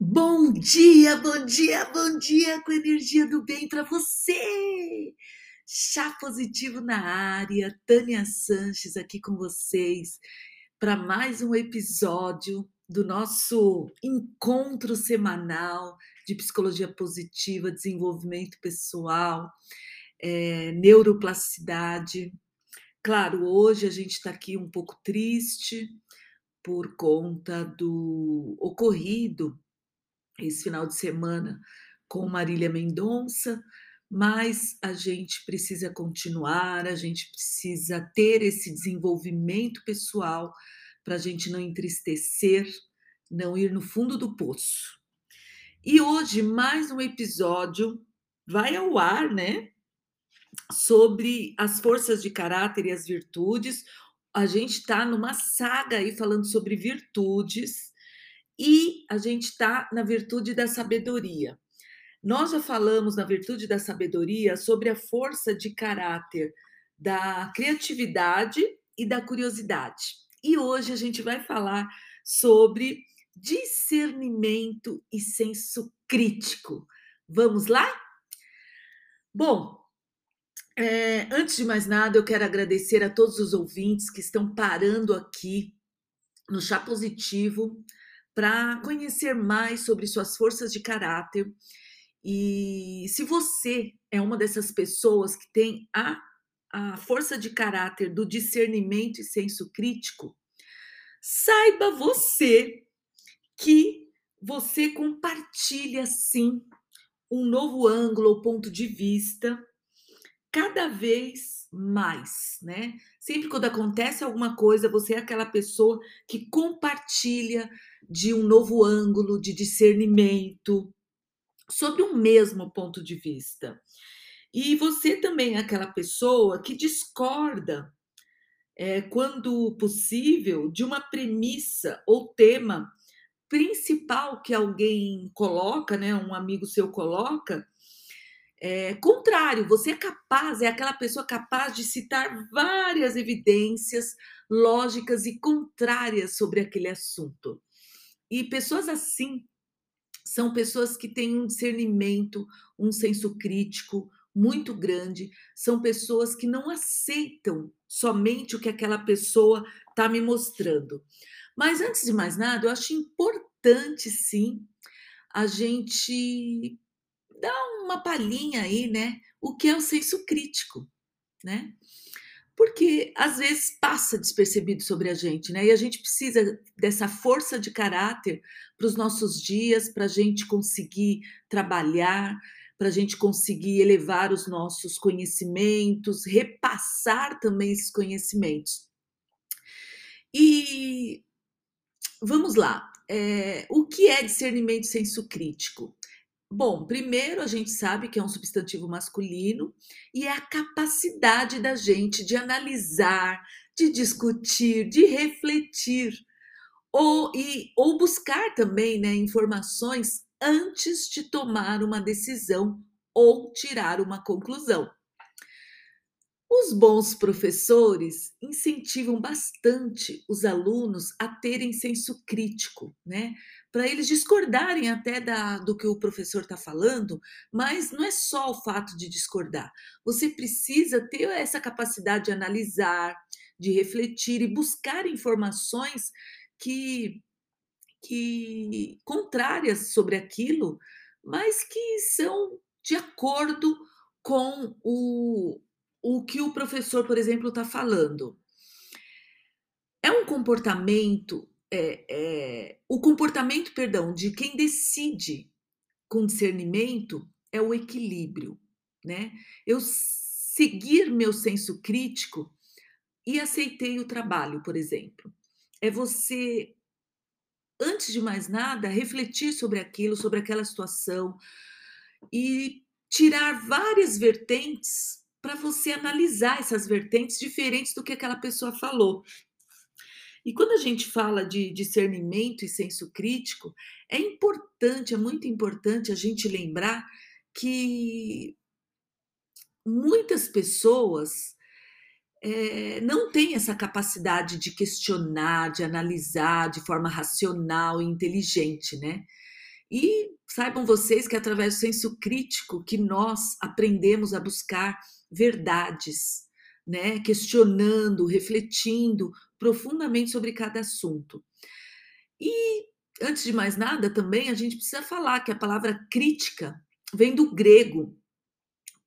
Bom dia, bom dia, bom dia com energia do bem para você. Chá positivo na área, Tânia Sanches aqui com vocês para mais um episódio do nosso encontro semanal de psicologia positiva, desenvolvimento pessoal, é, neuroplasticidade. Claro, hoje a gente está aqui um pouco triste por conta do ocorrido esse final de semana com Marília Mendonça, mas a gente precisa continuar, a gente precisa ter esse desenvolvimento pessoal para a gente não entristecer, não ir no fundo do poço. E hoje, mais um episódio vai ao ar, né? Sobre as forças de caráter e as virtudes. A gente está numa saga aí falando sobre virtudes e a gente está na virtude da sabedoria. Nós já falamos na virtude da sabedoria sobre a força de caráter da criatividade e da curiosidade. E hoje a gente vai falar sobre discernimento e senso crítico. Vamos lá? Bom, é, antes de mais nada, eu quero agradecer a todos os ouvintes que estão parando aqui no Chá Positivo para conhecer mais sobre suas forças de caráter. E se você é uma dessas pessoas que tem a, a força de caráter do discernimento e senso crítico, saiba você que você compartilha sim um novo ângulo ou ponto de vista cada vez mais, né? Sempre quando acontece alguma coisa, você é aquela pessoa que compartilha de um novo ângulo de discernimento sobre um mesmo ponto de vista. E você também é aquela pessoa que discorda, é, quando possível, de uma premissa ou tema principal que alguém coloca, né, um amigo seu coloca, é, contrário, você é capaz, é aquela pessoa capaz de citar várias evidências lógicas e contrárias sobre aquele assunto. E pessoas assim são pessoas que têm um discernimento, um senso crítico muito grande, são pessoas que não aceitam somente o que aquela pessoa está me mostrando. Mas antes de mais nada, eu acho importante sim a gente dar uma palhinha aí, né? O que é o senso crítico, né? porque às vezes passa despercebido sobre a gente, né? E a gente precisa dessa força de caráter para os nossos dias, para a gente conseguir trabalhar, para a gente conseguir elevar os nossos conhecimentos, repassar também esses conhecimentos. E vamos lá. É, o que é discernimento senso crítico? Bom, primeiro a gente sabe que é um substantivo masculino e é a capacidade da gente de analisar, de discutir, de refletir ou, e, ou buscar também né, informações antes de tomar uma decisão ou tirar uma conclusão. Os bons professores incentivam bastante os alunos a terem senso crítico, né? Para eles discordarem até da, do que o professor está falando, mas não é só o fato de discordar. Você precisa ter essa capacidade de analisar, de refletir e buscar informações que, que contrárias sobre aquilo, mas que são de acordo com o, o que o professor, por exemplo, está falando. É um comportamento, é, é, o comportamento, perdão, de quem decide com discernimento é o equilíbrio, né? Eu seguir meu senso crítico e aceitei o trabalho, por exemplo. É você, antes de mais nada, refletir sobre aquilo, sobre aquela situação e tirar várias vertentes para você analisar essas vertentes diferentes do que aquela pessoa falou. E quando a gente fala de discernimento e senso crítico, é importante, é muito importante a gente lembrar que muitas pessoas é, não têm essa capacidade de questionar, de analisar de forma racional e inteligente, né? E saibam vocês que é através do senso crítico que nós aprendemos a buscar verdades, né? questionando, refletindo profundamente sobre cada assunto. E antes de mais nada, também a gente precisa falar que a palavra crítica vem do grego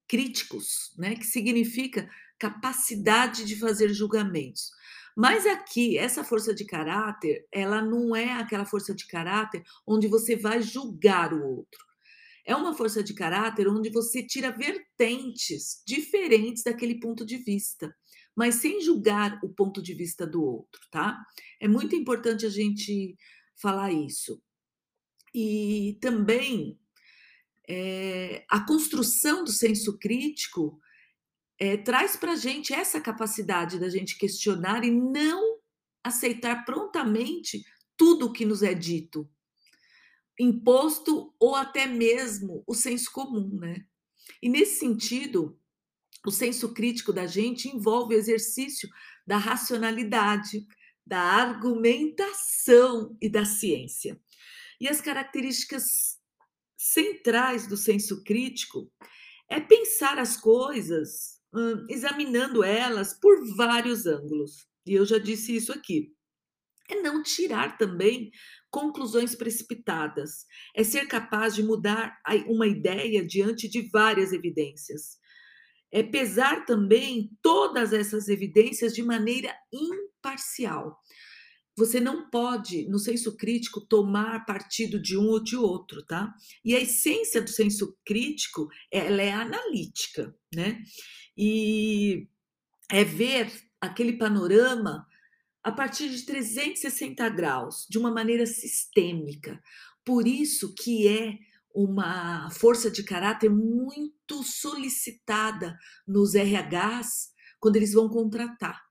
críticos, né, que significa capacidade de fazer julgamentos. Mas aqui, essa força de caráter, ela não é aquela força de caráter onde você vai julgar o outro. É uma força de caráter onde você tira vertentes diferentes daquele ponto de vista, mas sem julgar o ponto de vista do outro, tá? É muito importante a gente falar isso. E também é, a construção do senso crítico é, traz para a gente essa capacidade da gente questionar e não aceitar prontamente tudo o que nos é dito, imposto ou até mesmo o senso comum, né? E nesse sentido, o senso crítico da gente envolve o exercício da racionalidade, da argumentação e da ciência. E as características centrais do senso crítico é pensar as coisas examinando elas por vários ângulos. E eu já disse isso aqui. É não tirar também conclusões precipitadas, é ser capaz de mudar uma ideia diante de várias evidências. É pesar também todas essas evidências de maneira imparcial. Você não pode, no senso crítico, tomar partido de um ou de outro, tá? E a essência do senso crítico, ela é analítica, né? E é ver aquele panorama a partir de 360 graus, de uma maneira sistêmica. Por isso que é uma força de caráter muito solicitada nos RHs quando eles vão contratar.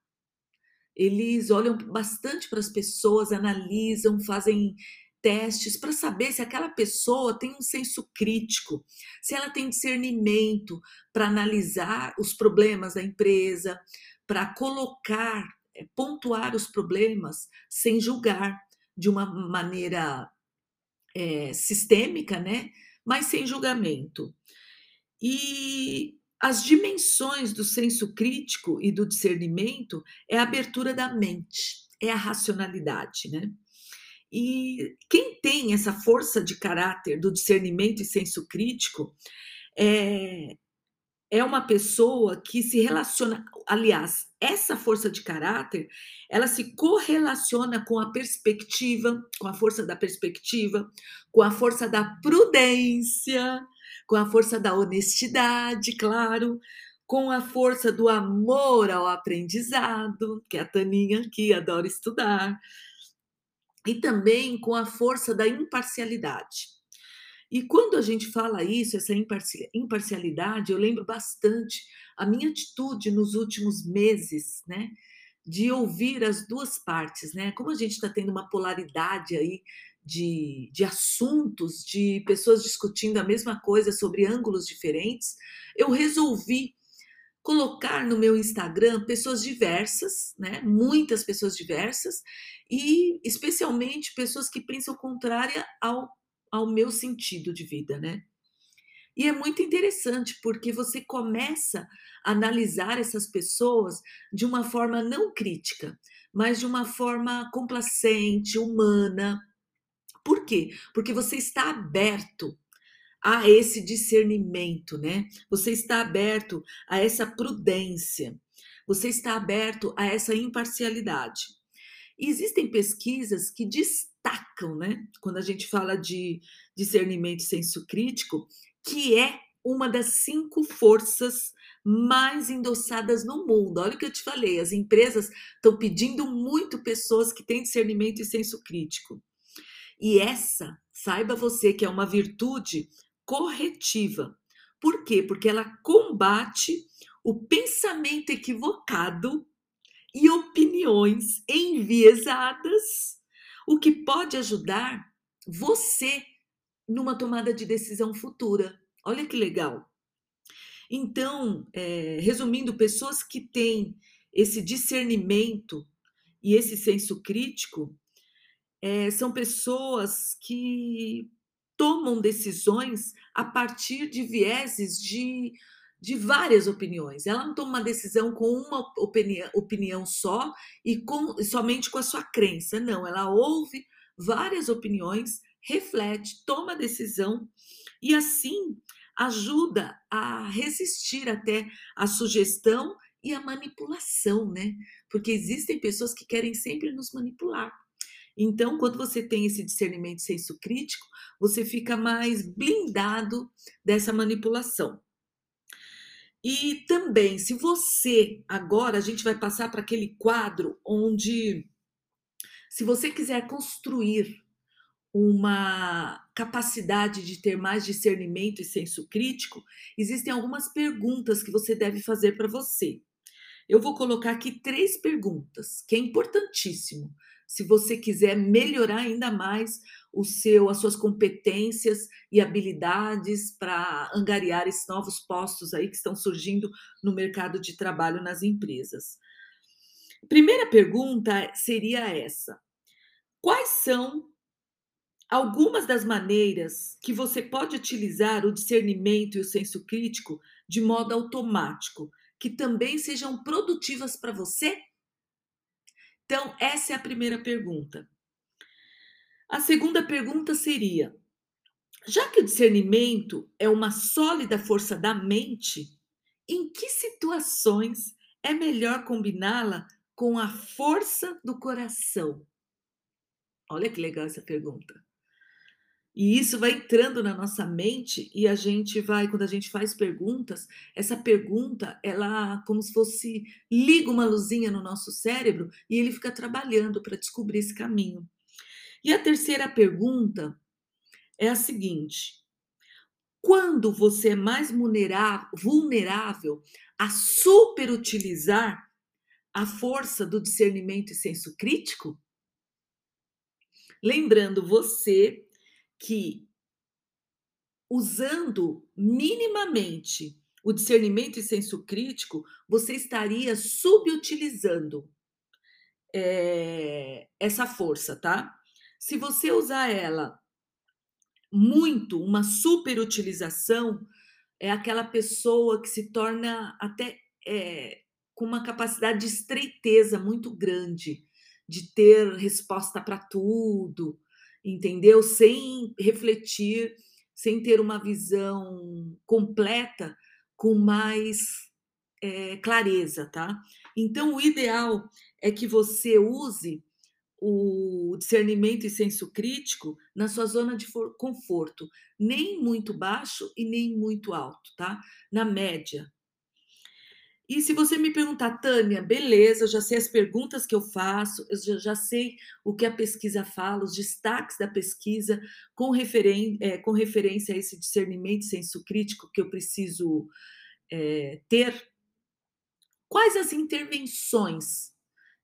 Eles olham bastante para as pessoas, analisam, fazem testes para saber se aquela pessoa tem um senso crítico, se ela tem discernimento para analisar os problemas da empresa, para colocar, eh, pontuar os problemas sem julgar de uma maneira é, sistêmica, né? Mas sem julgamento. E as dimensões do senso crítico e do discernimento é a abertura da mente, é a racionalidade, né? E quem tem essa força de caráter do discernimento e senso crítico é, é uma pessoa que se relaciona, aliás, essa força de caráter, ela se correlaciona com a perspectiva, com a força da perspectiva, com a força da prudência, com a força da honestidade, claro, com a força do amor ao aprendizado, que é a Taninha aqui adora estudar, e também com a força da imparcialidade. E quando a gente fala isso, essa imparcialidade, eu lembro bastante a minha atitude nos últimos meses, né? De ouvir as duas partes, né? Como a gente está tendo uma polaridade aí de, de assuntos, de pessoas discutindo a mesma coisa sobre ângulos diferentes, eu resolvi colocar no meu Instagram pessoas diversas, né? Muitas pessoas diversas e especialmente pessoas que pensam contrária ao, ao meu sentido de vida, né? E é muito interessante porque você começa a analisar essas pessoas de uma forma não crítica, mas de uma forma complacente, humana, por quê? Porque você está aberto a esse discernimento, né? Você está aberto a essa prudência. Você está aberto a essa imparcialidade. E existem pesquisas que destacam, né? Quando a gente fala de discernimento e senso crítico, que é uma das cinco forças mais endossadas no mundo. Olha o que eu te falei, as empresas estão pedindo muito pessoas que têm discernimento e senso crítico. E essa, saiba você que é uma virtude corretiva. Por quê? Porque ela combate o pensamento equivocado e opiniões enviesadas, o que pode ajudar você numa tomada de decisão futura. Olha que legal. Então, é, resumindo, pessoas que têm esse discernimento e esse senso crítico, é, são pessoas que tomam decisões a partir de vieses de, de várias opiniões. Ela não toma uma decisão com uma opinião, opinião só e com, somente com a sua crença. Não, ela ouve várias opiniões, reflete, toma decisão e assim ajuda a resistir até a sugestão e a manipulação, né? Porque existem pessoas que querem sempre nos manipular. Então, quando você tem esse discernimento senso crítico, você fica mais blindado dessa manipulação. E também, se você agora a gente vai passar para aquele quadro onde se você quiser construir uma capacidade de ter mais discernimento e senso crítico, existem algumas perguntas que você deve fazer para você. Eu vou colocar aqui três perguntas, que é importantíssimo. Se você quiser melhorar ainda mais o seu, as suas competências e habilidades para angariar esses novos postos aí que estão surgindo no mercado de trabalho nas empresas. Primeira pergunta seria essa: quais são algumas das maneiras que você pode utilizar o discernimento e o senso crítico de modo automático que também sejam produtivas para você? Então, essa é a primeira pergunta. A segunda pergunta seria: já que o discernimento é uma sólida força da mente, em que situações é melhor combiná-la com a força do coração? Olha que legal essa pergunta. E isso vai entrando na nossa mente e a gente vai, quando a gente faz perguntas, essa pergunta, ela como se fosse liga uma luzinha no nosso cérebro e ele fica trabalhando para descobrir esse caminho. E a terceira pergunta é a seguinte: quando você é mais vulnerável a superutilizar a força do discernimento e senso crítico? Lembrando você que, usando minimamente o discernimento e senso crítico, você estaria subutilizando é, essa força, tá? Se você usar ela muito, uma superutilização, é aquela pessoa que se torna até é, com uma capacidade de estreiteza muito grande, de ter resposta para tudo, entendeu? Sem refletir, sem ter uma visão completa, com mais é, clareza, tá? Então, o ideal é que você use o discernimento e senso crítico na sua zona de conforto, nem muito baixo e nem muito alto, tá? Na média, e se você me perguntar, Tânia, beleza, eu já sei as perguntas que eu faço, eu já, sei o que a pesquisa fala, os destaques da pesquisa, com, referen é, com referência a esse discernimento senso crítico que eu preciso é, ter. Quais as intervenções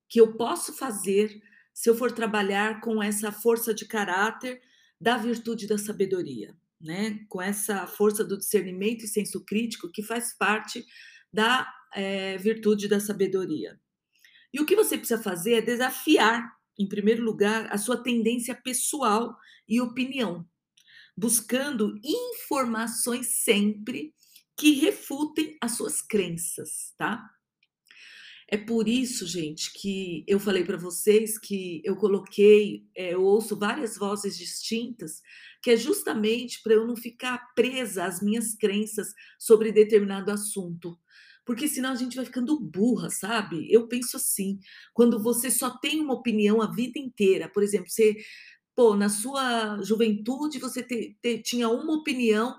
que eu posso fazer se eu for trabalhar com essa força de caráter da virtude da sabedoria, né? Com essa força do discernimento e senso crítico que faz parte da é, virtude da sabedoria. E o que você precisa fazer é desafiar, em primeiro lugar, a sua tendência pessoal e opinião, buscando informações sempre que refutem as suas crenças, tá? É por isso, gente, que eu falei para vocês que eu coloquei, é, eu ouço várias vozes distintas, que é justamente para eu não ficar presa às minhas crenças sobre determinado assunto porque senão a gente vai ficando burra, sabe? Eu penso assim, quando você só tem uma opinião a vida inteira, por exemplo, você, pô, na sua juventude você te, te, tinha uma opinião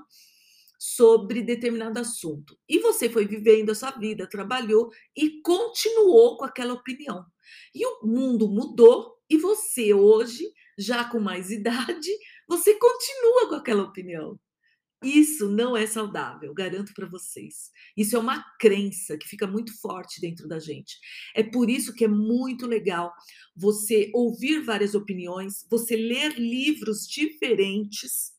sobre determinado assunto e você foi vivendo a sua vida, trabalhou e continuou com aquela opinião. E o mundo mudou e você hoje, já com mais idade, você continua com aquela opinião. Isso não é saudável, garanto para vocês. Isso é uma crença que fica muito forte dentro da gente. É por isso que é muito legal você ouvir várias opiniões, você ler livros diferentes,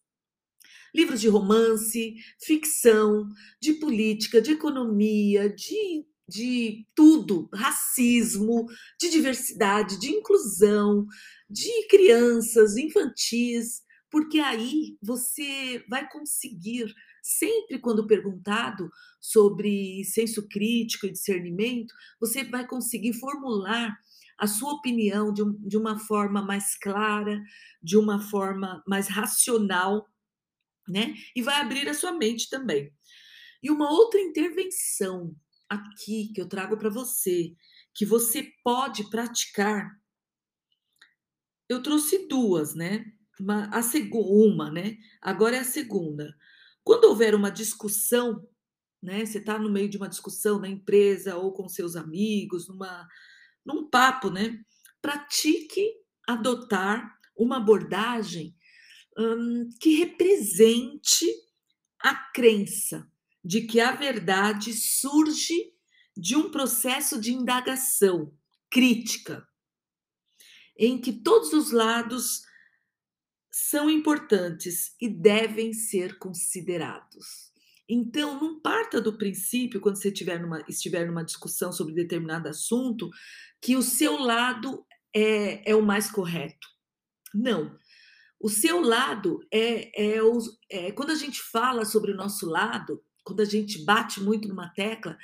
livros de romance, ficção, de política, de economia, de, de tudo, racismo, de diversidade, de inclusão, de crianças, infantis. Porque aí você vai conseguir, sempre quando perguntado sobre senso crítico e discernimento, você vai conseguir formular a sua opinião de, um, de uma forma mais clara, de uma forma mais racional, né? E vai abrir a sua mente também. E uma outra intervenção aqui que eu trago para você, que você pode praticar, eu trouxe duas, né? Uma, a uma, né? Agora é a segunda. Quando houver uma discussão, né? Você está no meio de uma discussão na empresa ou com seus amigos, numa num papo, né? Pratique adotar uma abordagem hum, que represente a crença de que a verdade surge de um processo de indagação crítica, em que todos os lados são importantes e devem ser considerados. Então, não parta do princípio, quando você estiver numa, estiver numa discussão sobre determinado assunto, que o seu lado é, é o mais correto. Não. O seu lado é, é, é. Quando a gente fala sobre o nosso lado, quando a gente bate muito numa tecla,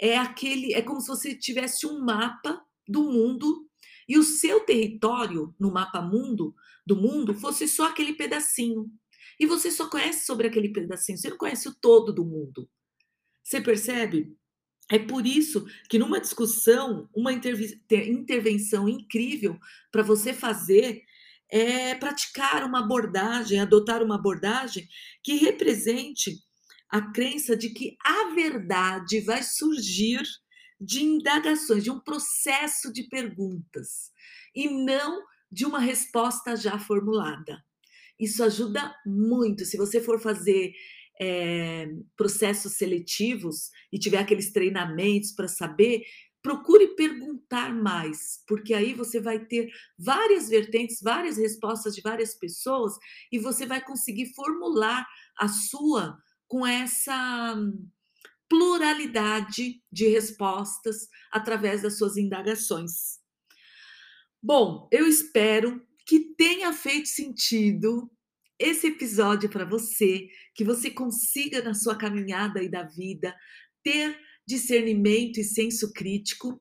é aquele. É como se você tivesse um mapa do mundo e o seu território no mapa mundo do mundo fosse só aquele pedacinho. E você só conhece sobre aquele pedacinho, você não conhece o todo do mundo. Você percebe? É por isso que numa discussão, uma intervenção incrível para você fazer é praticar uma abordagem, adotar uma abordagem que represente a crença de que a verdade vai surgir de indagações, de um processo de perguntas, e não de uma resposta já formulada. Isso ajuda muito. Se você for fazer é, processos seletivos e tiver aqueles treinamentos para saber, procure perguntar mais, porque aí você vai ter várias vertentes, várias respostas de várias pessoas e você vai conseguir formular a sua com essa pluralidade de respostas através das suas indagações. Bom, eu espero que tenha feito sentido esse episódio para você, que você consiga na sua caminhada e da vida ter discernimento e senso crítico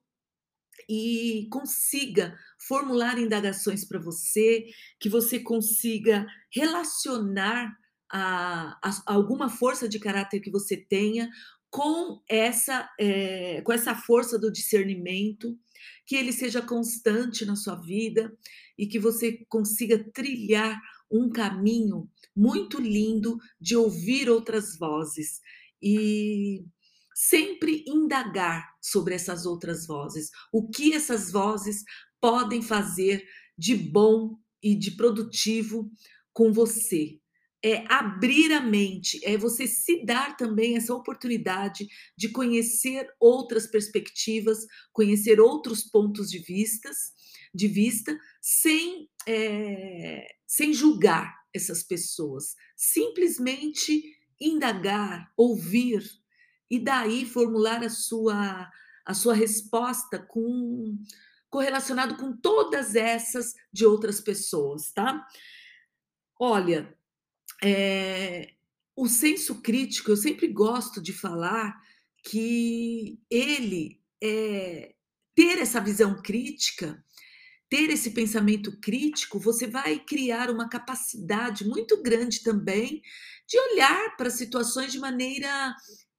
e consiga formular indagações para você, que você consiga relacionar a, a, alguma força de caráter que você tenha com essa, é, com essa força do discernimento, que ele seja constante na sua vida e que você consiga trilhar um caminho muito lindo de ouvir outras vozes. E sempre indagar sobre essas outras vozes, o que essas vozes podem fazer de bom e de produtivo com você, é abrir a mente, é você se dar também essa oportunidade de conhecer outras perspectivas, conhecer outros pontos de vistas, de vista, sem, é, sem julgar essas pessoas, simplesmente indagar, ouvir e daí formular a sua a sua resposta com correlacionado com todas essas de outras pessoas, tá? Olha, é, o senso crítico, eu sempre gosto de falar que ele é, ter essa visão crítica, ter esse pensamento crítico, você vai criar uma capacidade muito grande também de olhar para situações de maneira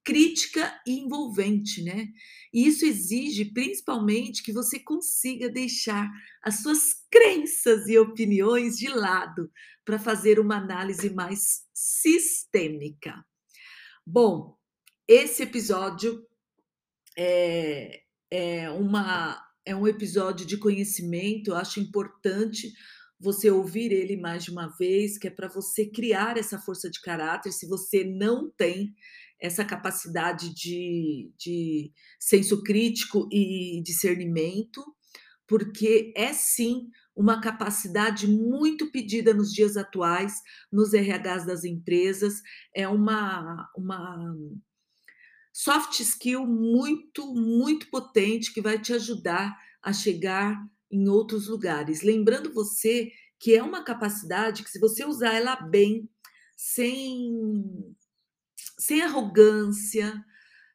crítica e envolvente, né? E isso exige principalmente que você consiga deixar as suas crenças e opiniões de lado para fazer uma análise mais sistêmica. Bom, esse episódio é, é, uma, é um episódio de conhecimento, eu acho importante você ouvir ele mais de uma vez, que é para você criar essa força de caráter. Se você não tem essa capacidade de, de senso crítico e discernimento, porque é sim uma capacidade muito pedida nos dias atuais, nos RHs das empresas, é uma, uma soft skill muito, muito potente que vai te ajudar a chegar em outros lugares. Lembrando você que é uma capacidade que, se você usar ela bem, sem, sem arrogância,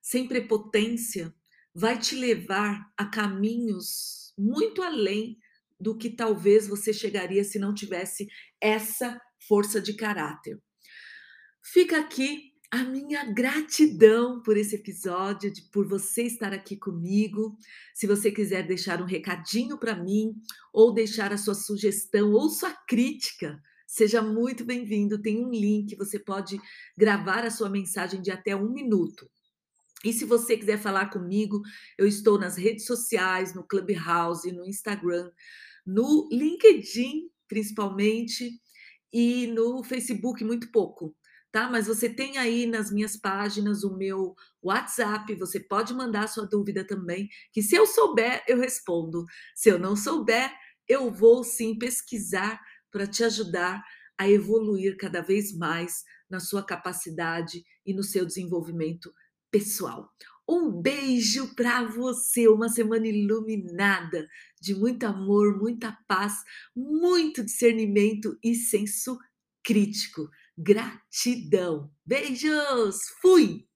sem prepotência, vai te levar a caminhos muito além do que talvez você chegaria se não tivesse essa força de caráter. Fica aqui a minha gratidão por esse episódio, de, por você estar aqui comigo. Se você quiser deixar um recadinho para mim, ou deixar a sua sugestão ou sua crítica, seja muito bem-vindo. Tem um link, você pode gravar a sua mensagem de até um minuto. E se você quiser falar comigo, eu estou nas redes sociais, no Clubhouse, no Instagram, no LinkedIn, principalmente, e no Facebook, muito pouco, tá? Mas você tem aí nas minhas páginas o meu WhatsApp, você pode mandar sua dúvida também, que se eu souber, eu respondo. Se eu não souber, eu vou sim pesquisar para te ajudar a evoluir cada vez mais na sua capacidade e no seu desenvolvimento pessoal. Um beijo para você, uma semana iluminada de muito amor, muita paz, muito discernimento e senso crítico. Gratidão. Beijos. Fui.